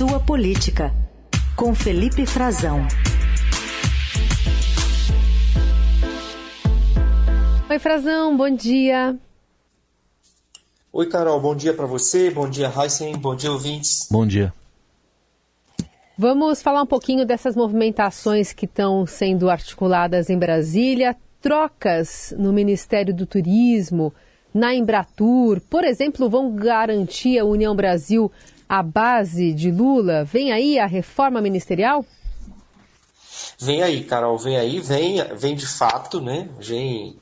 sua política, com Felipe Frazão. Oi, Frazão, bom dia. Oi, Carol, bom dia para você, bom dia, Heisen, bom dia, ouvintes. Bom dia. Vamos falar um pouquinho dessas movimentações que estão sendo articuladas em Brasília, trocas no Ministério do Turismo, na Embratur, por exemplo, vão garantir a União Brasil a base de Lula? Vem aí a reforma ministerial? Vem aí, Carol, vem aí, vem, vem de fato, né? Vem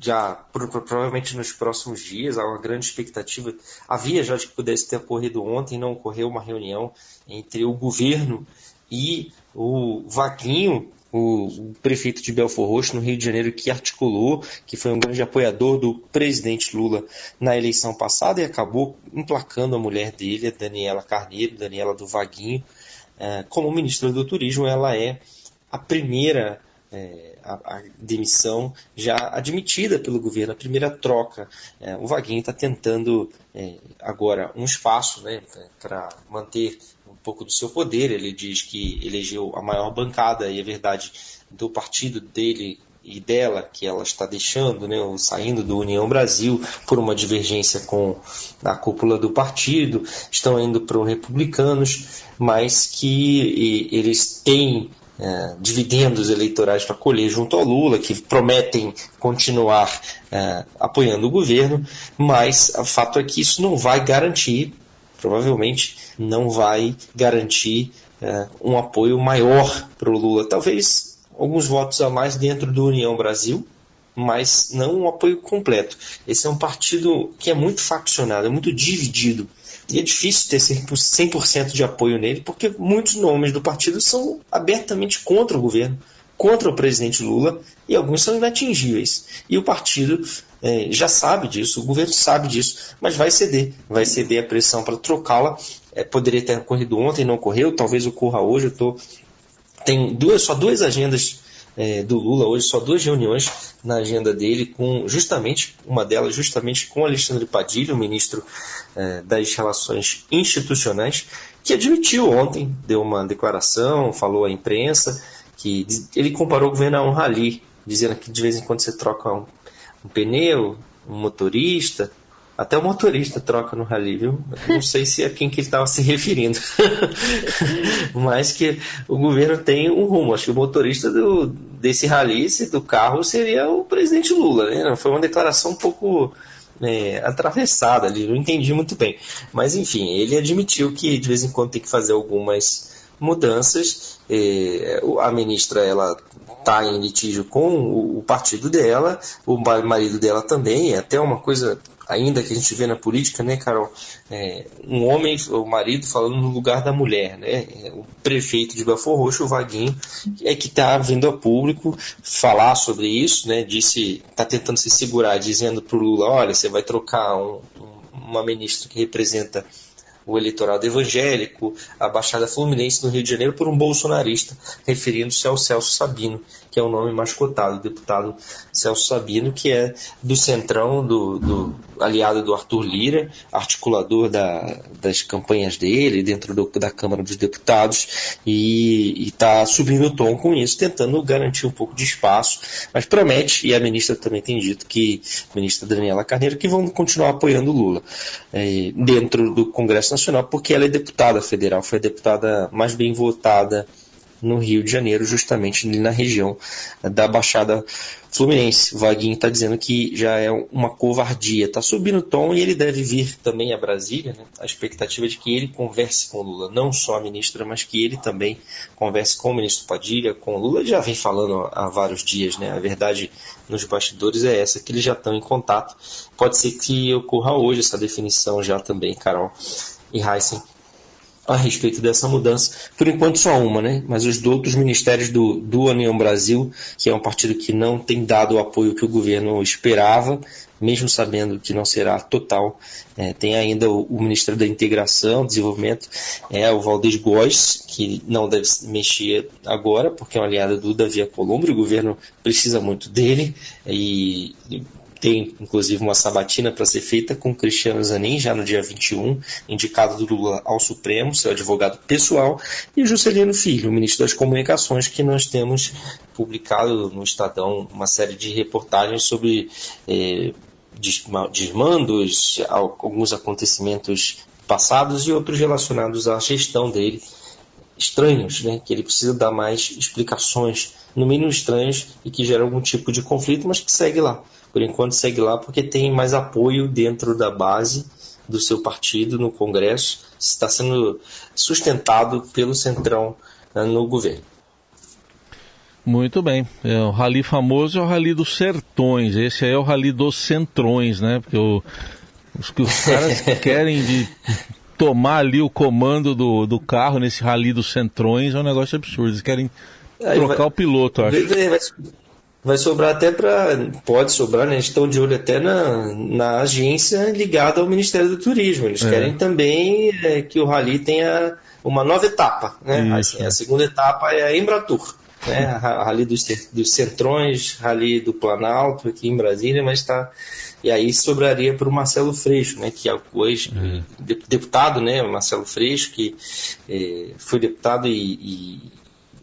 já provavelmente nos próximos dias, há uma grande expectativa. Havia já de que pudesse ter ocorrido ontem, não ocorreu uma reunião entre o governo e o Vaguinho, o, prefeito de Belfor Roxo, no Rio de Janeiro, que articulou, que foi um grande apoiador do presidente Lula na eleição passada e acabou emplacando a mulher dele, a Daniela Carneiro, Daniela do Vaguinho, eh, como ministra do Turismo. Ela é a primeira é, a, a, demissão já admitida pelo governo, a primeira troca. É, o Vaguinho está tentando é, agora um espaço né, para manter pouco do seu poder. Ele diz que elegeu a maior bancada, e é verdade, do partido dele e dela, que ela está deixando, né, saindo do União Brasil por uma divergência com a cúpula do partido, estão indo para os republicanos, mas que eles têm é, dividendos eleitorais para colher junto ao Lula, que prometem continuar é, apoiando o governo, mas o fato é que isso não vai garantir, provavelmente não vai garantir é, um apoio maior para o Lula. Talvez alguns votos a mais dentro do União Brasil, mas não um apoio completo. Esse é um partido que é muito faccionado, é muito dividido. E é difícil ter 100% de apoio nele, porque muitos nomes do partido são abertamente contra o governo, contra o presidente Lula, e alguns são inatingíveis. E o partido é, já sabe disso, o governo sabe disso, mas vai ceder, vai ceder a pressão para trocá-la. É, poderia ter ocorrido ontem, não ocorreu, talvez ocorra hoje. Eu tô... Tem duas, só duas agendas é, do Lula hoje, só duas reuniões na agenda dele, com justamente uma delas justamente com Alexandre Padilha, o ministro das Relações Institucionais, que admitiu ontem, deu uma declaração, falou à imprensa que ele comparou o governo a um rally, dizendo que de vez em quando você troca um, um pneu, um motorista, até o motorista troca no rally, viu? Não sei se é quem que ele estava se referindo. Mas que o governo tem um rumo. Acho que o motorista do, desse rally, do carro, seria o presidente Lula. Né? Foi uma declaração um pouco é, atravessada ali, não entendi muito bem. Mas enfim, ele admitiu que de vez em quando tem que fazer algumas mudanças. É, a ministra ela está em litígio com o, o partido dela, o marido dela também, é até uma coisa ainda que a gente vê na política, né, Carol? É, um homem, o marido, falando no lugar da mulher, né? O prefeito de Belfor Roxo, o Vaguinho, é que está vindo a público falar sobre isso, né? Disse, está tentando se segurar, dizendo para o Lula, olha, você vai trocar um, uma ministra que representa o eleitorado evangélico, a Baixada Fluminense no Rio de Janeiro, por um bolsonarista, referindo-se ao Celso Sabino, que é o nome mais cotado, o deputado Celso Sabino, que é do Centrão, do, do aliado do Arthur Lira, articulador da, das campanhas dele dentro do, da Câmara dos Deputados, e está subindo o tom com isso, tentando garantir um pouco de espaço, mas promete, e a ministra também tem dito que, a ministra Daniela Carneiro, que vão continuar apoiando Lula é, dentro do Congresso Nacional, porque ela é deputada federal, foi a deputada mais bem votada no Rio de Janeiro, justamente na região da Baixada Fluminense. Vaguinho está dizendo que já é uma covardia. Está subindo o tom e ele deve vir também a Brasília. Né? A expectativa é de que ele converse com Lula, não só a ministra, mas que ele também converse com o ministro Padilha, com Lula. Ele já vem falando há vários dias. Né? A verdade nos bastidores é essa, que eles já estão em contato. Pode ser que ocorra hoje essa definição já também, Carol e Heisen a respeito dessa mudança. Por enquanto, só uma, né? Mas os outros ministérios do, do União Brasil, que é um partido que não tem dado o apoio que o governo esperava, mesmo sabendo que não será total, é, tem ainda o, o, Ministério da Integração, Desenvolvimento, é o Valdez Góes, que não deve mexer agora, porque é um aliado do Davi Alcolumbre, o governo precisa muito dele, e tem inclusive uma sabatina para ser feita com Cristiano Zanin, já no dia 21, indicado do Lula ao Supremo, seu advogado pessoal, e Juscelino Filho, ministro das Comunicações, que nós temos publicado no Estadão uma série de reportagens sobre eh, desmandos, alguns acontecimentos passados e outros relacionados à gestão dele, estranhos, né? que ele precisa dar mais explicações, no mínimo estranhos, e que geram algum tipo de conflito, mas que segue lá. Por enquanto segue lá porque tem mais apoio dentro da base do seu partido no Congresso, está sendo sustentado pelo Centrão né, no governo. Muito bem. É, o rally famoso é o rally dos sertões. Esse aí é o rally dos centrões, né? Porque o, os que os caras querem de tomar ali o comando do, do carro nesse rally dos centrões é um negócio absurdo. Eles querem trocar vai, o piloto, acho. Vai, vai sobrar até para. Pode sobrar, né? Eles estão de olho até na, na agência ligada ao Ministério do Turismo. Eles é. querem também é, que o rally tenha uma nova etapa. Né? Assim, a segunda etapa é a Embratur né? Rally dos, dos Centrões, Rally do Planalto aqui em Brasília, mas está e aí sobraria para o Marcelo Freixo, né, que é hoje uhum. deputado, né, Marcelo Freixo, que é, foi deputado e, e,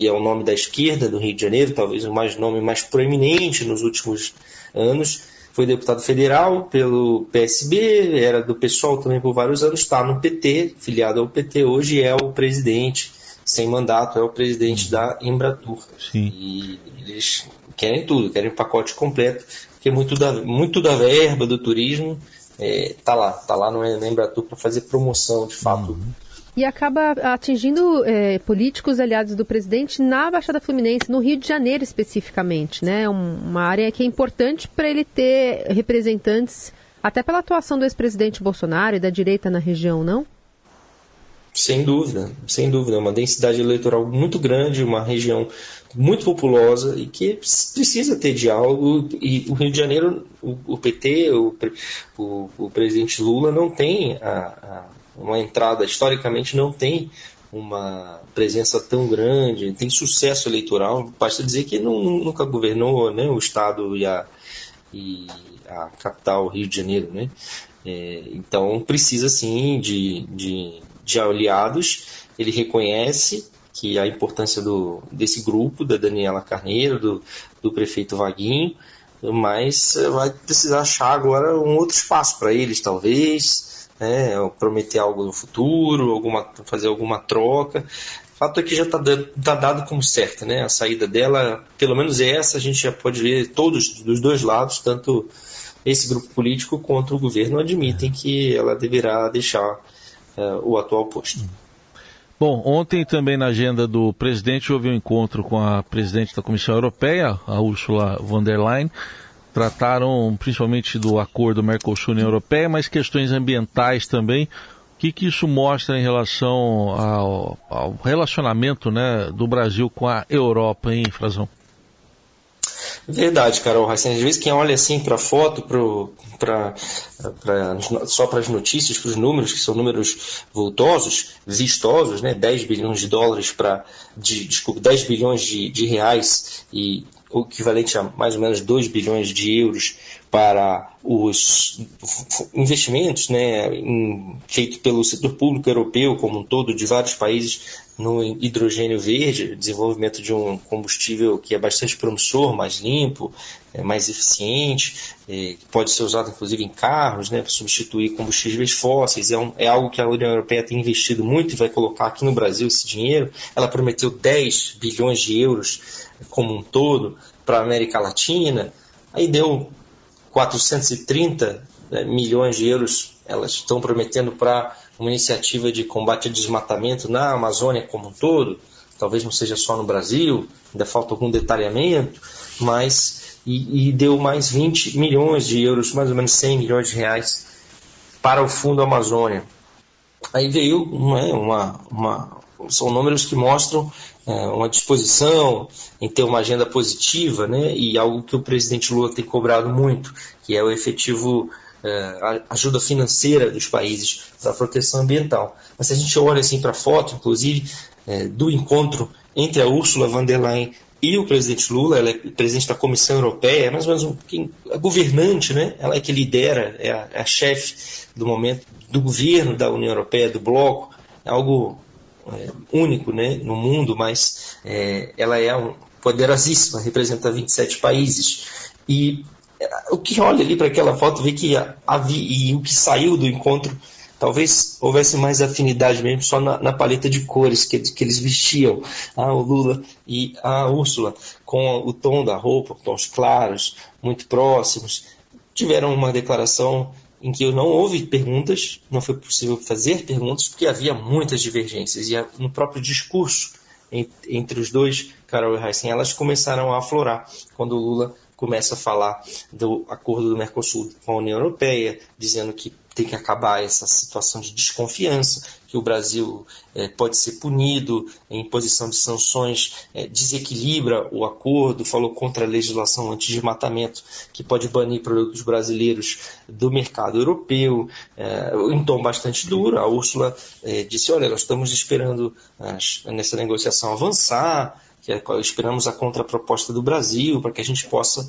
e, é o nome da esquerda do Rio de Janeiro, talvez o mais nome mais proeminente nos últimos anos. Foi deputado federal pelo PSB, era do PSOL também por vários anos, está no PT, filiado ao PT, hoje é o presidente sem mandato, é o presidente da Embratur. Sim. E eles querem tudo, querem o pacote completo, porque muito da, muito da verba do turismo é, tá lá, tá lá no, na Embratur para fazer promoção, de fato. Uhum. E acaba atingindo é, políticos aliados do presidente na Baixada Fluminense, no Rio de Janeiro especificamente, né? Uma área que é importante para ele ter representantes, até pela atuação do ex-presidente Bolsonaro e da direita na região, não? Sem dúvida, sem dúvida. Uma densidade eleitoral muito grande, uma região muito populosa e que precisa ter diálogo. E o Rio de Janeiro, o, o PT, o, o, o, presidente Lula não tem a, a, uma entrada, historicamente não tem uma presença tão grande, tem sucesso eleitoral. Basta dizer que não, nunca governou né, o Estado e a, e a capital, Rio de Janeiro. Né? É, então precisa sim de, de de aliados, ele reconhece que a importância do, desse grupo, da Daniela Carneiro, do, do prefeito Vaguinho, mas vai precisar achar agora um outro espaço para eles, talvez, né, prometer algo no futuro, alguma, fazer alguma troca. O fato é que já está tá dado como certo, né? A saída dela, pelo menos essa, a gente já pode ver todos dos dois lados, tanto esse grupo político quanto o governo admitem que ela deverá deixar uh, o atual posto. Bom, ontem também na agenda do presidente houve um encontro com a presidente da Comissão Europeia, a Ursula von der Leyen. Trataram principalmente do acordo Mercosul-União Europeia, mas questões ambientais também. O que, que isso mostra em relação ao, ao relacionamento né, do Brasil com a Europa, hein, Frazão? Verdade, Carol Racine. Às vezes quem olha assim para a foto, pra, pra, só para as notícias, para os números, que são números voltosos, vistosos, né? 10 bilhões de dólares para. De, desculpa, 10 bilhões de, de reais e o equivalente a mais ou menos 2 bilhões de euros para os investimentos né, feitos pelo setor público europeu como um todo, de vários países, no hidrogênio verde, desenvolvimento de um combustível que é bastante promissor, mais limpo, é, mais eficiente, é, que pode ser usado inclusive em carros, né, para substituir combustíveis fósseis. É, um, é algo que a União Europeia tem investido muito e vai colocar aqui no Brasil esse dinheiro. Ela prometeu 10 bilhões de euros como um todo para a América Latina. Aí deu 430 né, milhões de euros elas estão prometendo para uma iniciativa de combate ao desmatamento na Amazônia como um todo. Talvez não seja só no Brasil, ainda falta algum detalhamento, mas e, e deu mais 20 milhões de euros, mais ou menos 100 milhões de reais para o Fundo Amazônia. Aí veio é, uma, uma, são números que mostram é, uma disposição em ter uma agenda positiva, né, e algo que o presidente Lula tem cobrado muito, que é o efetivo é, ajuda financeira dos países para a proteção ambiental. Mas se a gente olha assim para a foto, inclusive, é, do encontro entre a Ursula von der Leyen e o presidente Lula, ela é presidente da Comissão Europeia, é mais ou menos um, a governante, né? ela é que lidera, é a, é a chefe do momento do governo da União Europeia, do bloco, é algo é, único né, no mundo, mas é, ela é um, poderosíssima, representa 27 países. E é, o que olha ali para aquela foto vê que havia, e o que saiu do encontro Talvez houvesse mais afinidade mesmo só na, na paleta de cores que, que eles vestiam, ah, o Lula e a Úrsula, com o tom da roupa, tons claros, muito próximos. Tiveram uma declaração em que não houve perguntas, não foi possível fazer perguntas, porque havia muitas divergências. E no próprio discurso entre os dois, Carol e Heisen, elas começaram a aflorar quando o Lula começa a falar do acordo do Mercosul com a União Europeia, dizendo que tem que acabar essa situação de desconfiança, que o Brasil é, pode ser punido, a imposição de sanções é, desequilibra o acordo, falou contra a legislação anti-desmatamento, que pode banir produtos brasileiros do mercado europeu, em tom bastante duro. A Úrsula disse: olha, nós estamos esperando as, nessa negociação avançar, que é, esperamos a contraproposta do Brasil para que a gente possa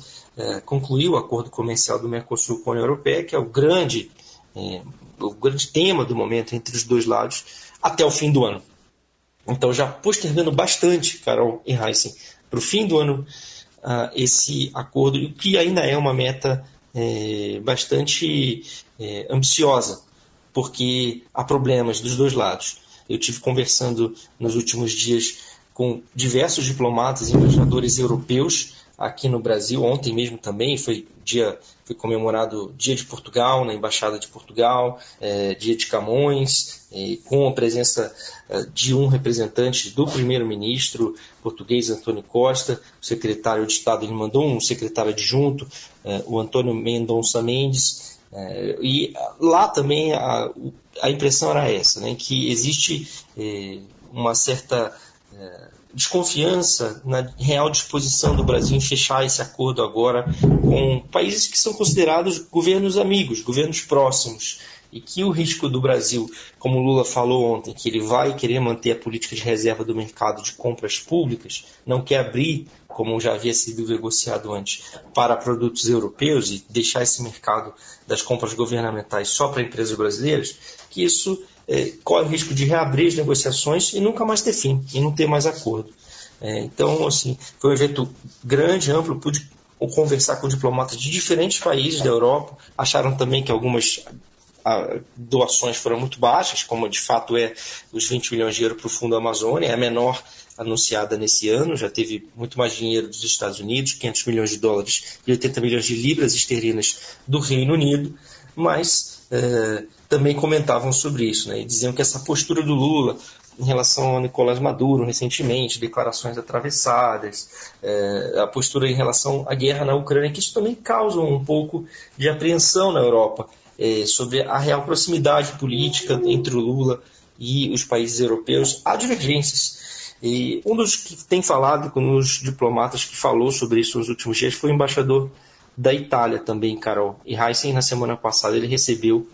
concluir o acordo comercial do Mercosul com a União Europeia, que é o grande é, o grande tema do momento entre os dois lados até o fim do ano. Então, já postergando bastante, Carol e Heisen, para o fim do ano, uh, esse acordo, que ainda é uma meta é, bastante é, ambiciosa, porque há problemas dos dois lados. Eu tive conversando nos últimos dias com diversos diplomatas e embaixadores europeus aqui no Brasil. Ontem mesmo também foi dia foi comemorado Dia de Portugal na Embaixada de Portugal, é, Dia de Camões, é, com a presença é, de um representante do primeiro-ministro português Antônio Costa, o secretário de Estado ele mandou um secretário adjunto, é, o Antônio Mendonça Mendes, é, e lá também a, a impressão era essa, né, que existe é, uma certa desconfiança na real disposição do Brasil em fechar esse acordo agora com países que são considerados governos amigos, governos próximos, e que o risco do Brasil, como Lula falou ontem, que ele vai querer manter a política de reserva do mercado de compras públicas, não quer abrir, como já havia sido negociado antes, para produtos europeus e deixar esse mercado das compras governamentais só para empresas brasileiras, que isso corre o risco de reabrir as negociações e nunca mais ter fim, e não ter mais acordo. É, então, assim, foi um evento grande, amplo, pude conversar com diplomatas de diferentes países da Europa, acharam também que algumas doações foram muito baixas, como de fato é os 20 milhões de euros para o Fundo Amazônia, é a menor anunciada nesse ano, já teve muito mais dinheiro dos Estados Unidos, 500 milhões de dólares e 80 milhões de libras esterlinas do Reino Unido, mas é, também comentavam sobre isso, né, e diziam que essa postura do Lula em relação ao Nicolás Maduro recentemente, declarações atravessadas, é, a postura em relação à guerra na Ucrânia, que isso também causa um pouco de apreensão na Europa é, sobre a real proximidade política entre o Lula e os países europeus. Há divergências. E um dos que tem falado com os diplomatas que falou sobre isso nos últimos dias foi o embaixador da Itália também, Carol. E Heisen, na semana passada, ele recebeu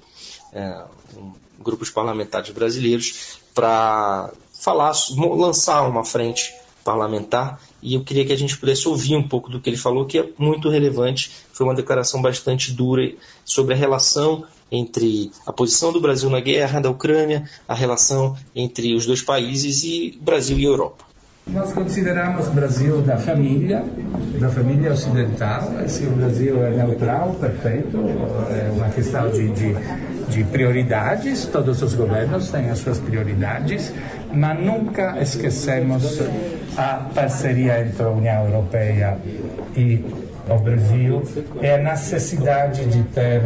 é, um, grupos parlamentares brasileiros para falar, lançar uma frente parlamentar e eu queria que a gente pudesse ouvir um pouco do que ele falou, que é muito relevante. Foi uma declaração bastante dura sobre a relação entre a posição do Brasil na guerra da Ucrânia, a relação entre os dois países e Brasil e Europa. Nós consideramos o Brasil da família, da família ocidental. Se o Brasil é neutral, perfeito, é uma questão de, de, de prioridades, todos os governos têm as suas prioridades, mas nunca esquecemos a parceria entre a União Europeia e o Brasil e a necessidade de ter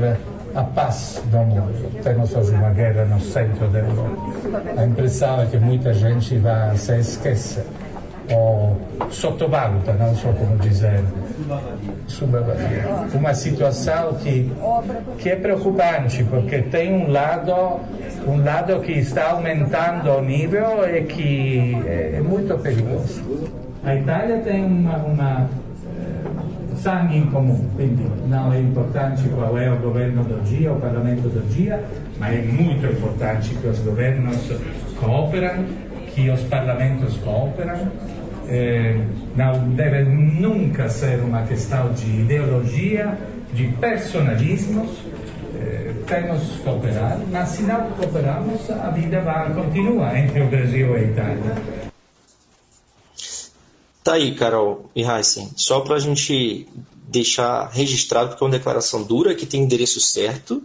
a paz do mundo. Temos hoje uma guerra no centro da Europa. A impressão é que muita gente vai se esquecer o sottovaluta, não so come dizer, uma situação que, que é preocupante, porque tem um lado, um lado que está aumentando o nível e que é, muito perigoso. A Itália tem uma, eh, sangue em comum, quindi não é importante qual é o governo do dia, o parlamento do dia, mas é muito importante que os governos cooperam, que os parlamentos cooperam eh, não deve nunca ser uma questão de ideologia, de personalismos. Eh, temos que cooperar, mas se não cooperarmos, a vida vai continuar entre o Brasil e a Itália. Tá aí, Carol e Heisen. Só para a gente deixar registrado, porque é uma declaração dura que tem endereço certo.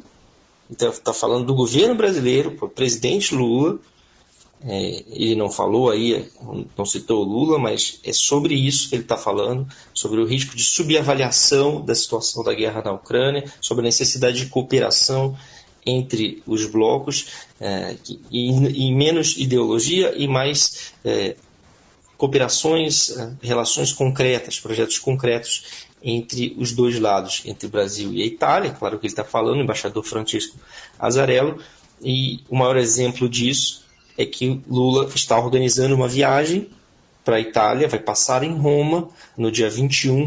Então, está falando do governo brasileiro, o presidente Lula, é, ele não falou aí, não citou o Lula, mas é sobre isso que ele está falando, sobre o risco de subavaliação da situação da guerra na Ucrânia, sobre a necessidade de cooperação entre os blocos é, e, e, menos ideologia e mais é, cooperações, é, relações concretas, projetos concretos entre os dois lados, entre o Brasil e a Itália, claro que ele está falando, o embaixador Francisco Azarello, e o maior exemplo disso é que Lula está organizando uma viagem para a Itália, vai passar em Roma no dia 21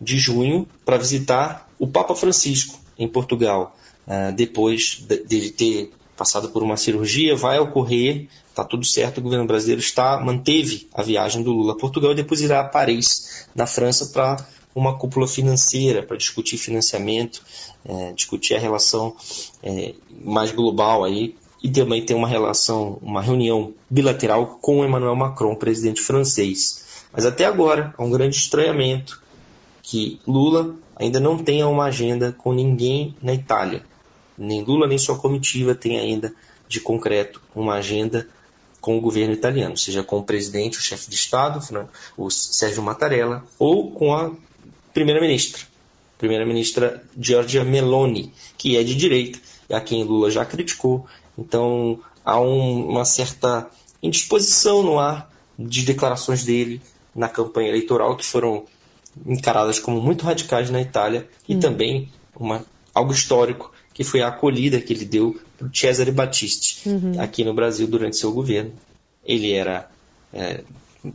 de junho para visitar o Papa Francisco em Portugal. Uh, depois de, ter passado por uma cirurgia, vai ocorrer, está tudo certo, o governo brasileiro está manteve a viagem do Lula a Portugal e depois irá a Paris, na França, para uma cúpula financeira para discutir financiamento, é, discutir a relação é, mais global aí e também tem uma relação, uma reunião bilateral com Emmanuel Macron, presidente francês. Mas até agora há um grande estranhamento que Lula ainda não tenha uma agenda com ninguém na Itália. Nem Lula nem sua comitiva tem ainda de concreto uma agenda com o governo italiano, seja com o presidente, o chefe de Estado, o Sérgio Mattarella, ou com a primeira-ministra, primeira-ministra Giorgia Meloni, que é de direita, e a quem Lula já criticou então há um, uma certa indisposição no ar de declarações dele na campanha eleitoral que foram encaradas como muito radicais na Itália e hum. também uma, algo histórico que foi a acolhida que ele deu para Cesare Battisti uhum. aqui no Brasil durante seu governo. Ele era é,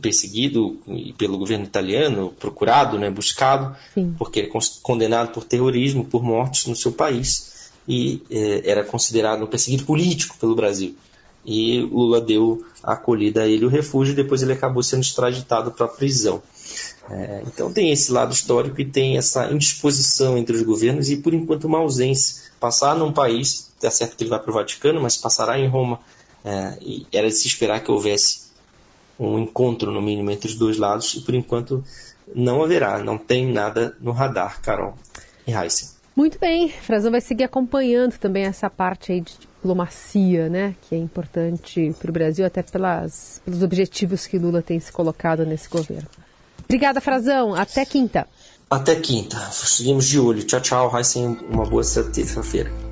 perseguido pelo governo italiano, procurado, né, buscado, Sim. porque é condenado por terrorismo, por mortes no seu país e eh, era considerado um perseguido político pelo Brasil. E Lula deu a acolhida a ele o refúgio depois ele acabou sendo extraditado para a prisão. É, então tem esse lado histórico e tem essa indisposição entre os governos e por enquanto uma ausência. Passar num país, está certo que ele vai para o Vaticano, mas passará em Roma. É, e era de se esperar que houvesse um encontro, no mínimo, entre os dois lados e por enquanto não haverá, não tem nada no radar, Carol e Heisen. Muito bem, Frazão vai seguir acompanhando também essa parte aí de diplomacia, né, que é importante para o Brasil, até pelas, pelos objetivos que Lula tem se colocado nesse governo. Obrigada, Frazão. Até quinta. Até quinta. Seguimos de olho. Tchau, tchau. Raíssen, uma boa terça-feira.